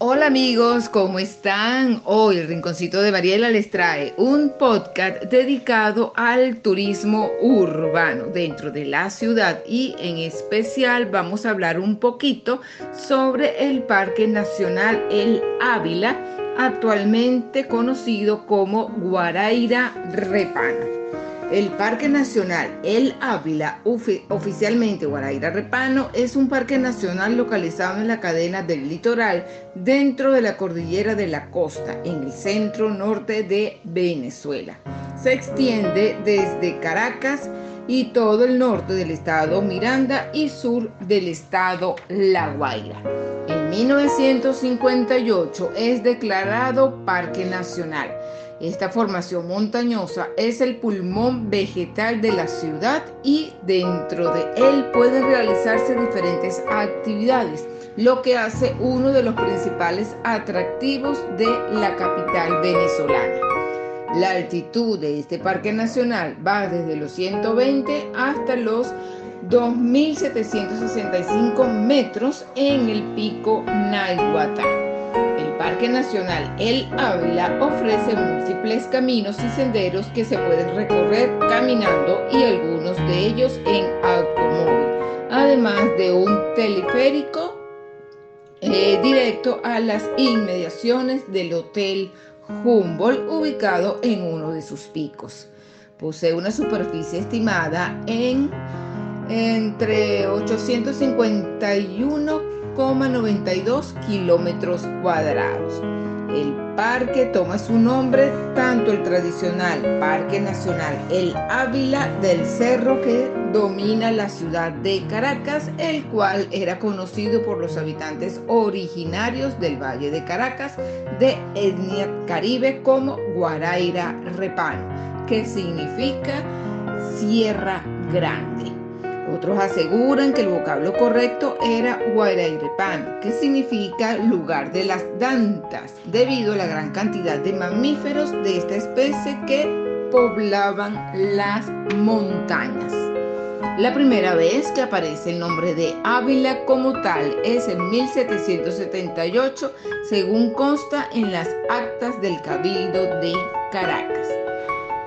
Hola amigos, ¿cómo están? Hoy el Rinconcito de Mariela les trae un podcast dedicado al turismo urbano dentro de la ciudad y en especial vamos a hablar un poquito sobre el Parque Nacional El Ávila, actualmente conocido como Guaraira Repana. El Parque Nacional El Ávila, oficialmente Guaraira Repano, es un parque nacional localizado en la cadena del litoral dentro de la cordillera de la costa, en el centro norte de Venezuela. Se extiende desde Caracas y todo el norte del estado Miranda y sur del estado La Guaira. En 1958 es declarado Parque Nacional esta formación montañosa es el pulmón vegetal de la ciudad y dentro de él pueden realizarse diferentes actividades, lo que hace uno de los principales atractivos de la capital venezolana. La altitud de este parque nacional va desde los 120 hasta los 2.765 metros en el pico Naiguatá. Parque Nacional El Ávila ofrece múltiples caminos y senderos que se pueden recorrer caminando y algunos de ellos en automóvil, además de un teleférico eh, directo a las inmediaciones del Hotel Humboldt ubicado en uno de sus picos. Posee una superficie estimada en entre 851 92 kilómetros cuadrados. El parque toma su nombre tanto el tradicional Parque Nacional El Ávila del Cerro que domina la ciudad de Caracas, el cual era conocido por los habitantes originarios del Valle de Caracas de etnia caribe como Guaraira Repano, que significa Sierra Grande. Otros aseguran que el vocablo correcto era Guarairepán, que significa lugar de las dantas, debido a la gran cantidad de mamíferos de esta especie que poblaban las montañas. La primera vez que aparece el nombre de Ávila como tal es en 1778, según consta en las actas del Cabildo de Caracas.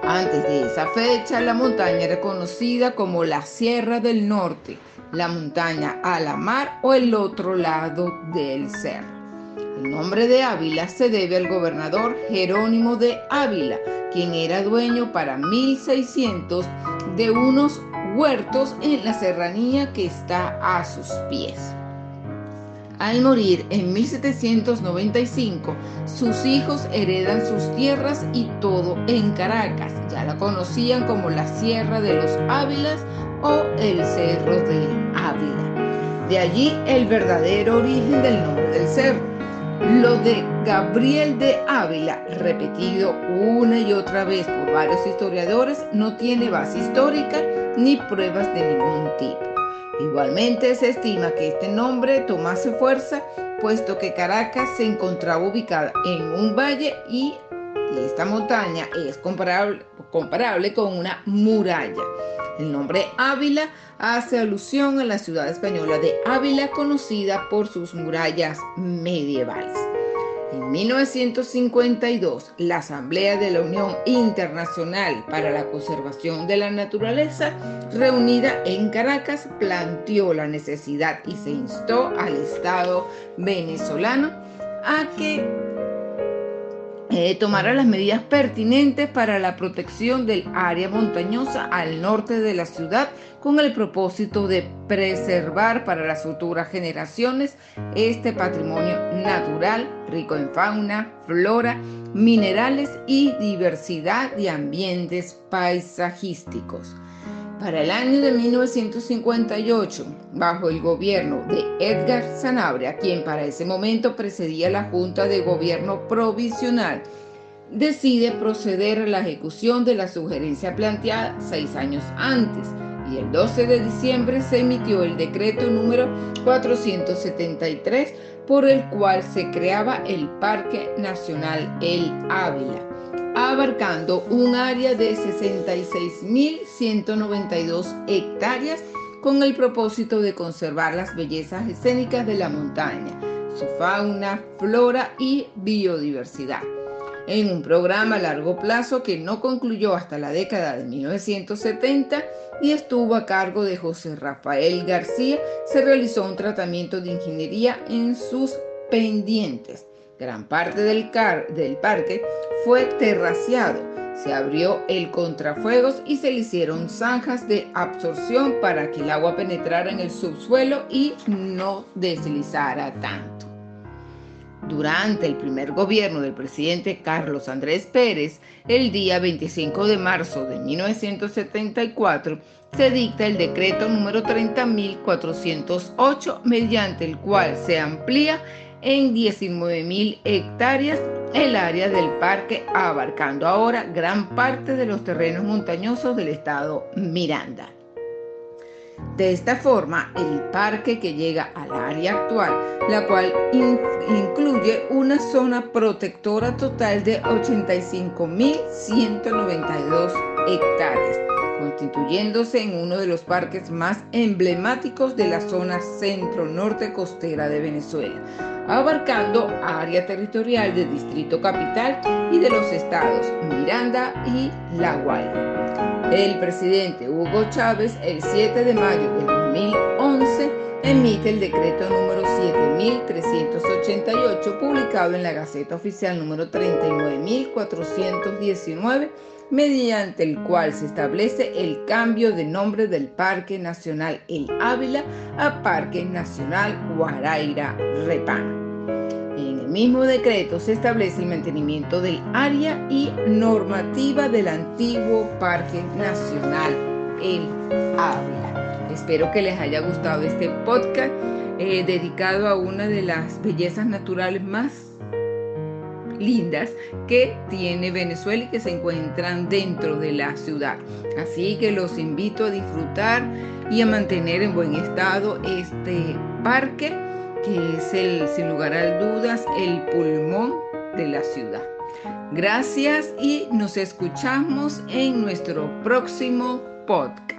Antes de esa fecha, la montaña era conocida como la Sierra del Norte, la montaña a la mar o el otro lado del cerro. El nombre de Ávila se debe al gobernador Jerónimo de Ávila, quien era dueño para 1600 de unos huertos en la serranía que está a sus pies. Al morir en 1795, sus hijos heredan sus tierras y todo en Caracas. Ya la conocían como la Sierra de los Ávilas o el Cerro de Ávila. De allí el verdadero origen del nombre del cerro. Lo de Gabriel de Ávila, repetido una y otra vez por varios historiadores, no tiene base histórica ni pruebas de ningún tipo. Igualmente se estima que este nombre tomase fuerza puesto que Caracas se encontraba ubicada en un valle y esta montaña es comparable, comparable con una muralla. El nombre Ávila hace alusión a la ciudad española de Ávila conocida por sus murallas medievales. En 1952, la Asamblea de la Unión Internacional para la Conservación de la Naturaleza, reunida en Caracas, planteó la necesidad y se instó al Estado venezolano a que eh, tomara las medidas pertinentes para la protección del área montañosa al norte de la ciudad con el propósito de preservar para las futuras generaciones este patrimonio natural rico en fauna, flora, minerales y diversidad de ambientes paisajísticos. Para el año de 1958, bajo el gobierno de Edgar Sanabria, quien para ese momento precedía la Junta de Gobierno Provisional, decide proceder a la ejecución de la sugerencia planteada seis años antes y el 12 de diciembre se emitió el decreto número 473 por el cual se creaba el Parque Nacional El Ávila abarcando un área de 66.192 hectáreas con el propósito de conservar las bellezas escénicas de la montaña, su fauna, flora y biodiversidad. En un programa a largo plazo que no concluyó hasta la década de 1970 y estuvo a cargo de José Rafael García, se realizó un tratamiento de ingeniería en sus pendientes. Gran parte del, del parque fue terraciado se abrió el contrafuegos y se le hicieron zanjas de absorción para que el agua penetrara en el subsuelo y no deslizara tanto. Durante el primer gobierno del presidente Carlos Andrés Pérez, el día 25 de marzo de 1974, se dicta el decreto número 30.408, mediante el cual se amplía en 19.000 hectáreas el área del parque, abarcando ahora gran parte de los terrenos montañosos del estado Miranda. De esta forma, el parque que llega al área actual, la cual incluye una zona protectora total de 85.192 hectáreas, constituyéndose en uno de los parques más emblemáticos de la zona centro-norte costera de Venezuela, abarcando área territorial del Distrito Capital y de los estados Miranda y La Guaira. El presidente Hugo Chávez, el 7 de mayo de 2011, emite el decreto número 7388, publicado en la Gaceta Oficial número 39419 mediante el cual se establece el cambio de nombre del Parque Nacional El Ávila a Parque Nacional Guaraira Repana. En el mismo decreto se establece el mantenimiento del área y normativa del antiguo Parque Nacional El Ávila. Espero que les haya gustado este podcast eh, dedicado a una de las bellezas naturales más lindas que tiene Venezuela y que se encuentran dentro de la ciudad. Así que los invito a disfrutar y a mantener en buen estado este parque que es el, sin lugar a dudas, el pulmón de la ciudad. Gracias y nos escuchamos en nuestro próximo podcast.